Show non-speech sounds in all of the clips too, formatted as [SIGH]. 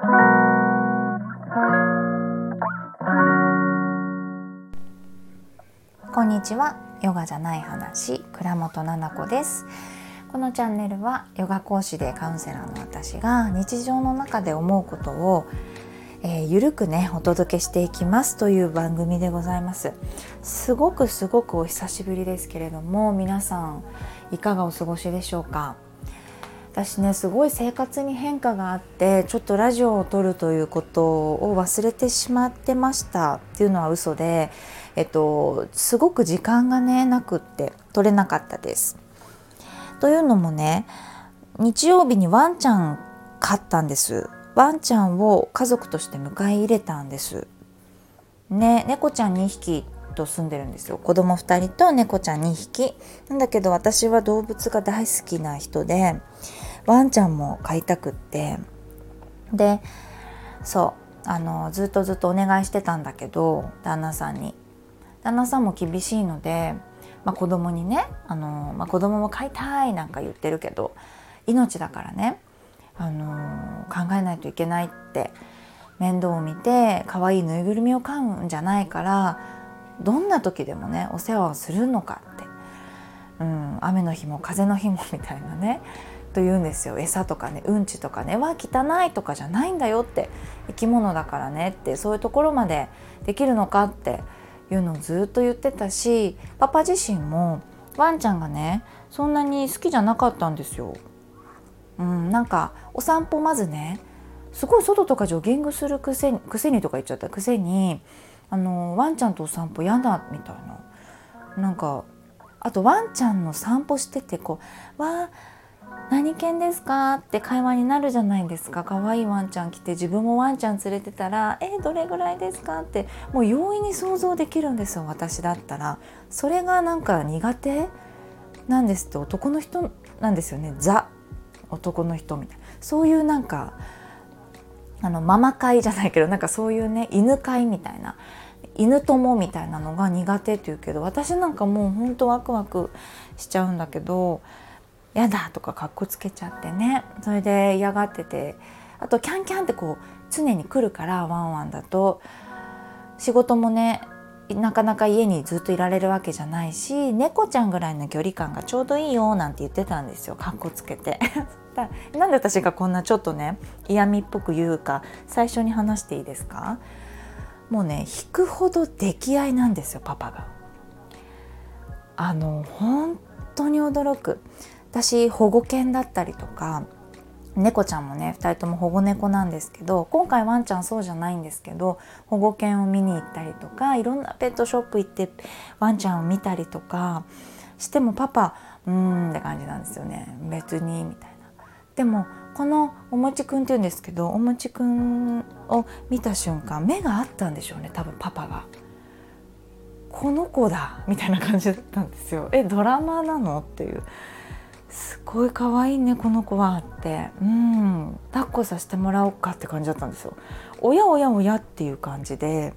こんにちは。ヨガじゃない話。倉本々子です。このチャンネルはヨガ講師でカウンセラーの私が日常の中で思うことを、えー、ゆるくねお届けしていきます。という番組でございます。すごくすごくお久しぶりですけれども皆さんいかがお過ごしでしょうか？私ねすごい生活に変化があってちょっとラジオを撮るということを忘れてしまってましたっていうのは嘘で、えっと、すごく時間がねなくって撮れなかったです。というのもね日曜日にワンちゃん飼ったんです。ワンちゃんを家族として迎え入れたんです。ね猫ちゃん2匹と住んでるんですよ。子供2人と猫ちゃん2匹。なんだけど私は動物が大好きな人でワンちゃんも飼いたくって。でそうあのずっとずっとお願いしてたんだけど旦那さんに。旦那さんも厳しいのでまあ、子供にねあの、まあ、子供も飼いたいなんか言ってるけど命だからねあの考えないといけないって面倒を見て可愛いぬいぐるみを飼うんじゃないからどんな時でもねお世話をするのかって、うん、雨の日も風の日もみたいなね。と言うんですよ。餌とかねうんちとかねは汚いとかじゃないんだよって。生き物だからねって。そういうところまでできるのかっていうのをずっと言ってたしパパ自身もワンちゃんがねそんなに好きじゃなかったんですよ。うん、なんかお散歩まずねすごい外とかジョギングするくせにくせにとか言っちゃった。くせにあのワンちゃんとお散歩嫌だみたいな。なんかあとワンちゃんの散歩しててこう「わあ何犬ですか?」って会話になるじゃないですか可愛いワンちゃん来て自分もワンちゃん連れてたら「えどれぐらいですか?」ってもう容易に想像できるんですよ私だったら。それがなんか苦手？なんですって男の人なんですよねザ男の人みたいなそういうなんかあのママ会じゃないけどなんかそういうね犬会みたいな犬友みたいなのが苦手って言うけど私なんかもうほんとワクワクしちゃうんだけどやだとかかっこつけちゃってね。それで嫌がってて。あとキャンキャンってこう常に来るからワンワンだと。仕事もねなかなか家にずっといられるわけじゃないし猫ちゃんぐらいの距離感がちょうどいいよなんて言ってたんですよ。かっこつけて。[LAUGHS] なんで私がこんなちょっとね嫌味っぽく言うか最初に話していいですか？もうね引くほど溺愛なんですよパパが。あの本当に驚く。私保護犬だったりとか猫ちゃんもね2人とも保護猫なんですけど今回ワンちゃんそうじゃないんですけど保護犬を見に行ったりとかいろんなペットショップ行ってワンちゃんを見たりとかしてもパパうーんって感じなんですよね別にみたいな。でもこのおもちくんって言うんですけどおもちくんを見た瞬間目があったんでしょうね多分パパが。この子だみたいな感じだったんですよ。えドラマなの？っていう。すごい可愛いねこの子はって。うん。抱っこさせてもらおうかって感じだったんですよ。おやおやおやっていう感じで。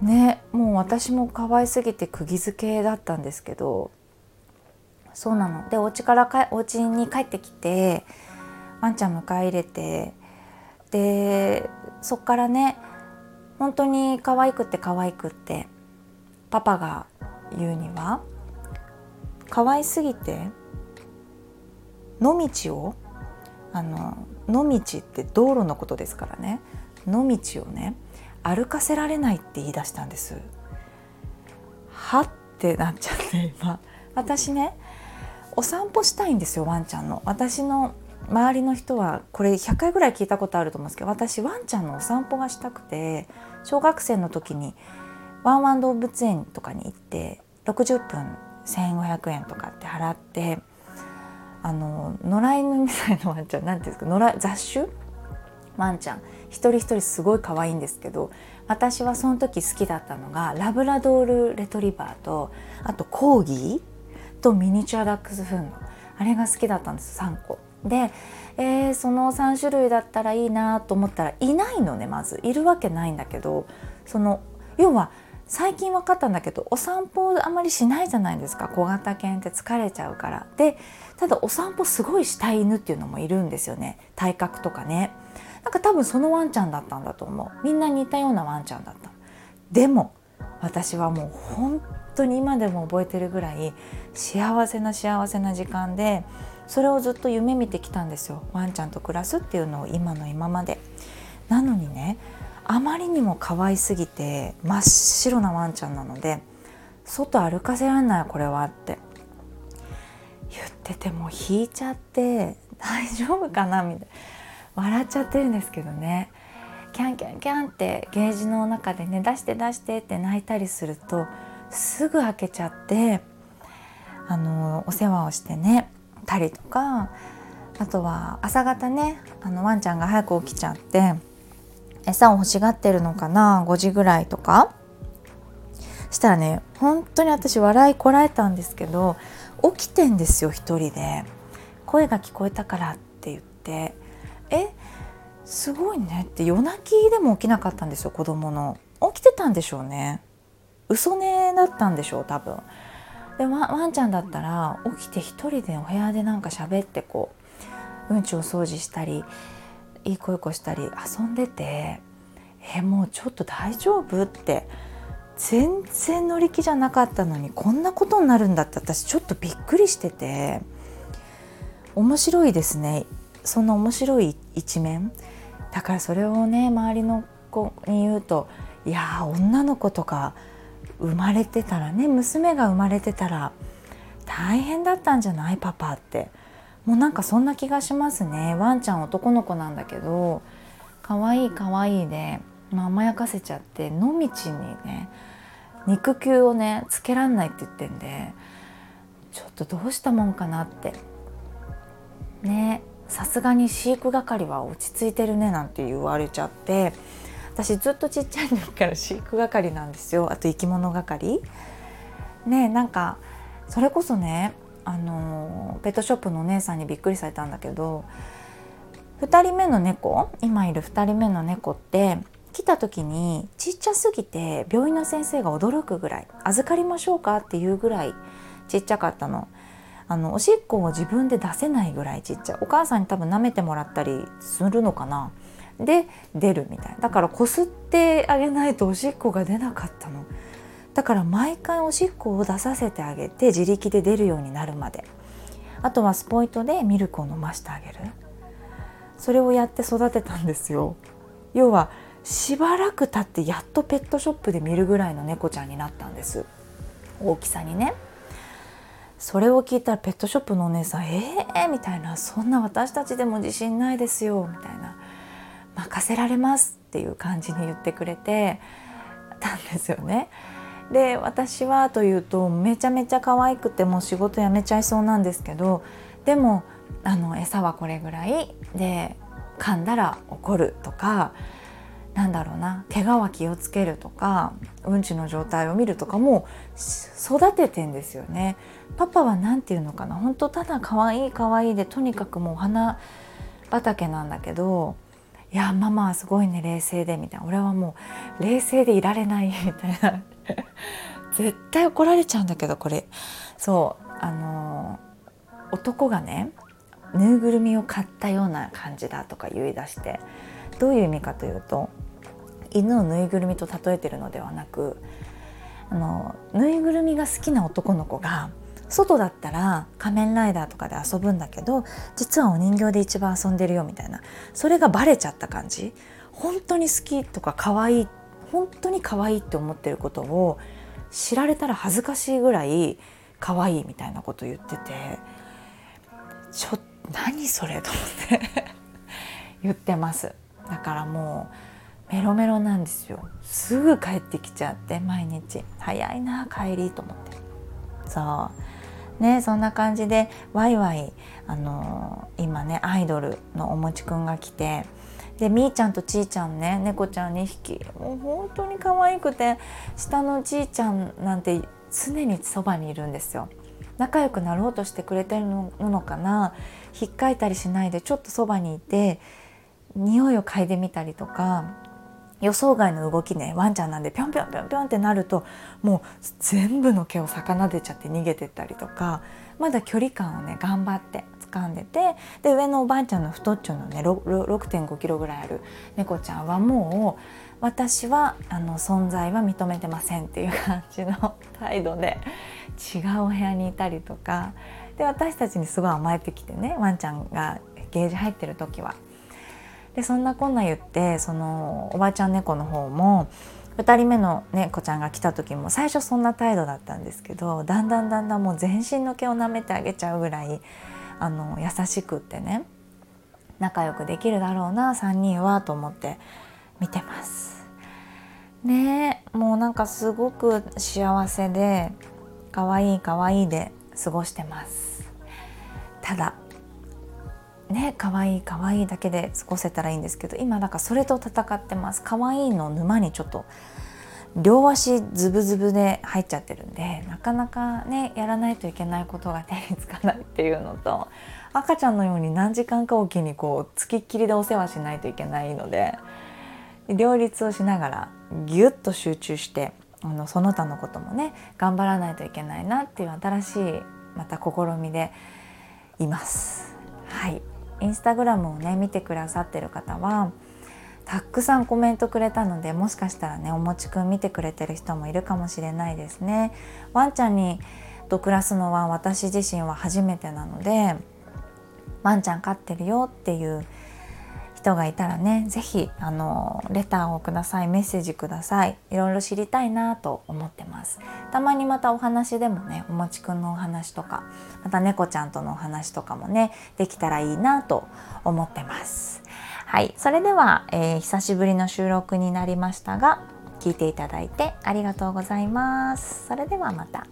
ねもう私も可愛すぎて釘付けだったんですけど。そうなの。でお家からかお家に帰ってきてワンちゃん迎え入れて。でそっからね本当に可愛くって可愛くってパパが言うには可愛すぎて野道をあの野道って道路のことですからね。野道をね歩かせられないって言い出したんです。はってなっちゃって今。私ねお散歩したいんですよワンちゃんの。私の周りの人はこれ100回ぐらい聞いたことあると思うんですけど私ワンちゃんのお散歩がしたくて小学生の時にワンワン動物園とかに行って60分1,500円とかって払ってあの野良犬みたいなワンちゃん何ていうんですか野良雑種ワンちゃん一人一人すごい可愛いんですけど私はその時好きだったのがラブラドールレトリバーとあとコーギーとミニチュアダックスフンのあれが好きだったんです3個。で、えー、その3種類だったらいいなと思ったらいないのねまずいるわけないんだけどその要は最近分かったんだけどお散歩あまりしないじゃないですか。小型犬って疲れちゃうから。でただお散歩すごいしたい犬っていうのもいるんですよね。体格とかね。なんか多分そのワンちゃんだったんだと思う。みんな似たようなワンちゃんだった。でも私はもう本当に今でも覚えてるぐらい幸せな幸せな時間でそれをずっと夢見てきたんですよ。ワンちゃんと暮らすっていうのを今の今まで。なのにねあまりにも可愛すぎて真っ白なワンちゃんなので外歩かせらんないこれはって。言ってても引いちゃって大丈夫かなみたいな。笑っちゃってるんですけどね。キャンキャンキャンってゲージの中でね出して出してって泣いたりするとすぐ開けちゃってあのお世話をしてねたりとかあとは朝方ねあのワンちゃんが早く起きちゃって餌を欲しがってるのかな？5時ぐらいとか。したらね本当に私笑いこらえたんですけど起きてんですよ一人で。声が聞こえたからって言って。えすごいね。って夜泣きでも起きなかったんですよ子供の。起きてたんでしょうね。嘘寝だったんでしょう多分。でワワンちゃんだったら起きて一人でお部屋でなんか喋ってこううんちを掃除したりいい声こしたり遊んでてえもうちょっと大丈夫って全然乗り気じゃなかったのにこんなことになるんだって私ちょっとびっくりしてて面白いですね。そんな面白い一面。だからそれをね周りの子に言うといや女の子とか生まれてたらね娘が生まれてたら大変だったんじゃないパパって。もうなんかそんな気がしますね。ワンちゃん男の子なんだけど可愛い可愛いで、まあ、甘やかせちゃって野道にね肉球をねつけらんないって言ってんでちょっとどうしたもんかなって。ねさすがに飼育係は落ち着いてるねなんて言われちゃって。私ずっとちっちゃい時から飼育係なんですよ。あと生き物係。ねなんかそれこそねあのペットショップのお姉さんにびっくりされたんだけど2人目の猫今いる2人目の猫って来た時にちっちゃすぎて病院の先生が驚くぐらい預かりましょうか？っていうぐらいちっちゃかったの。あのおしっこを自分で出せないぐらいちっちゃい。お母さんに多分舐めてもらったりするのかな。で出るみたいだからこすってあげないとおしっこが出なかったの。だから毎回おしっこを出させてあげて自力で出るようになるまで。あとはスポイトでミルクを飲ましてあげる。それをやって育てたんですよ。要はしばらく経ってやっとペットショップで見るぐらいの猫ちゃんになったんです。大きさにね。それを聞いたらペットショップのお姉さん「えー?」みたいな「そんな私たちでも自信ないですよ」みたいな「任せられます」っていう感じに言ってくれてたんですよね。で私はというとめちゃめちゃ可愛くてもう仕事辞めちゃいそうなんですけどでもあの餌はこれぐらいで噛んだら怒るとかなんだろうな怪我は気をつけるとかうんちの状態を見るとかも育ててんですよね。パパは何て言うのかな本当ただ可愛い可愛いでとにかくもうお花畑なんだけどいやママはすごいね冷静でみたいな俺はもう冷静でいられないみたいな絶対怒られちゃうんだけどこれ。そうあの男がねぬいぐるみを買ったような感じだとか言い出してどういう意味かというと犬をぬいぐるみと例えてるのではなくあのぬいぐるみが好きな男の子が外だったら仮面ライダーとかで遊ぶんだけど実はお人形で一番遊んでるよみたいなそれがバレちゃった感じ。本当に好きとか可愛いっ本当に可愛いって思ってることを知られたら恥ずかしいぐらい可愛いみたいなこと言っててちょっと何それと思って [LAUGHS] 言ってます。だからもうメロメロなんですよ。すぐ帰ってきちゃって毎日。早いな帰りと思って。そう。ねそんな感じでワイワイあのー、今ねアイドルのおもちくんが来てでみーちゃんとちーちゃんね猫ちゃん2匹。もう本当に可愛くて下のちーちゃんなんて常にそばにいるんですよ。仲良くなろうとしてくれてるのかな。ひっかいたりしないでちょっとそばにいて匂いを嗅いでみたりとか予想外の動きねワンちゃんなんでぴょんぴょんぴょんぴょんってなるともう全部の毛を逆なでちゃって逃げてったりとかまだ距離感をね頑張って。かんでてで上のおばあちゃんの太っちょのね6.5キロぐらいある猫ちゃんはもう私はあの存在は認めてませんっていう感じの態度で違うお部屋にいたりとかで私たちにすごい甘えてきてねワンちゃんがゲージ入ってる時は。でそんなこんな言ってそのおばあちゃん猫の方も2人目の猫ちゃんが来た時も最初そんな態度だったんですけどだんだんだんだんもう全身の毛を舐めてあげちゃうぐらいあの優しくってね仲良くできるだろうな3人はと思って見てます。ねもうなんかすごく幸せで可愛い可愛いで過ごしてますただね可愛い可愛いだけで過ごせたらいいんですけど今なんかそれと戦ってます可愛いの沼にちょっと両足ズブズブで入っちゃってるんでなかなかねやらないといけないことが手につかないっていうのと赤ちゃんのように何時間かおきにこうつきっきりでお世話しないといけないので両立をしながらギュッと集中してあのその他のこともね頑張らないといけないなっていう新しいまた試みでいます。はいインスタグラムをね見てくださってる方はたくさんコメントくれたのでもしかしたらねおもちくん見てくれてる人もいるかもしれないですね。ワンちゃんにと暮らすのは私自身は初めてなのでワンちゃん飼ってるよっていう人がいたらね是非あのレターをくださいメッセージください。いろいろ知りたいなと思ってます。たまにまたお話でもねおもちくんのお話とかまた猫ちゃんとのお話とかもねできたらいいなと思ってます。はい。それでは、えー、久しぶりの収録になりましたが聞いていただいてありがとうございます。それではまた。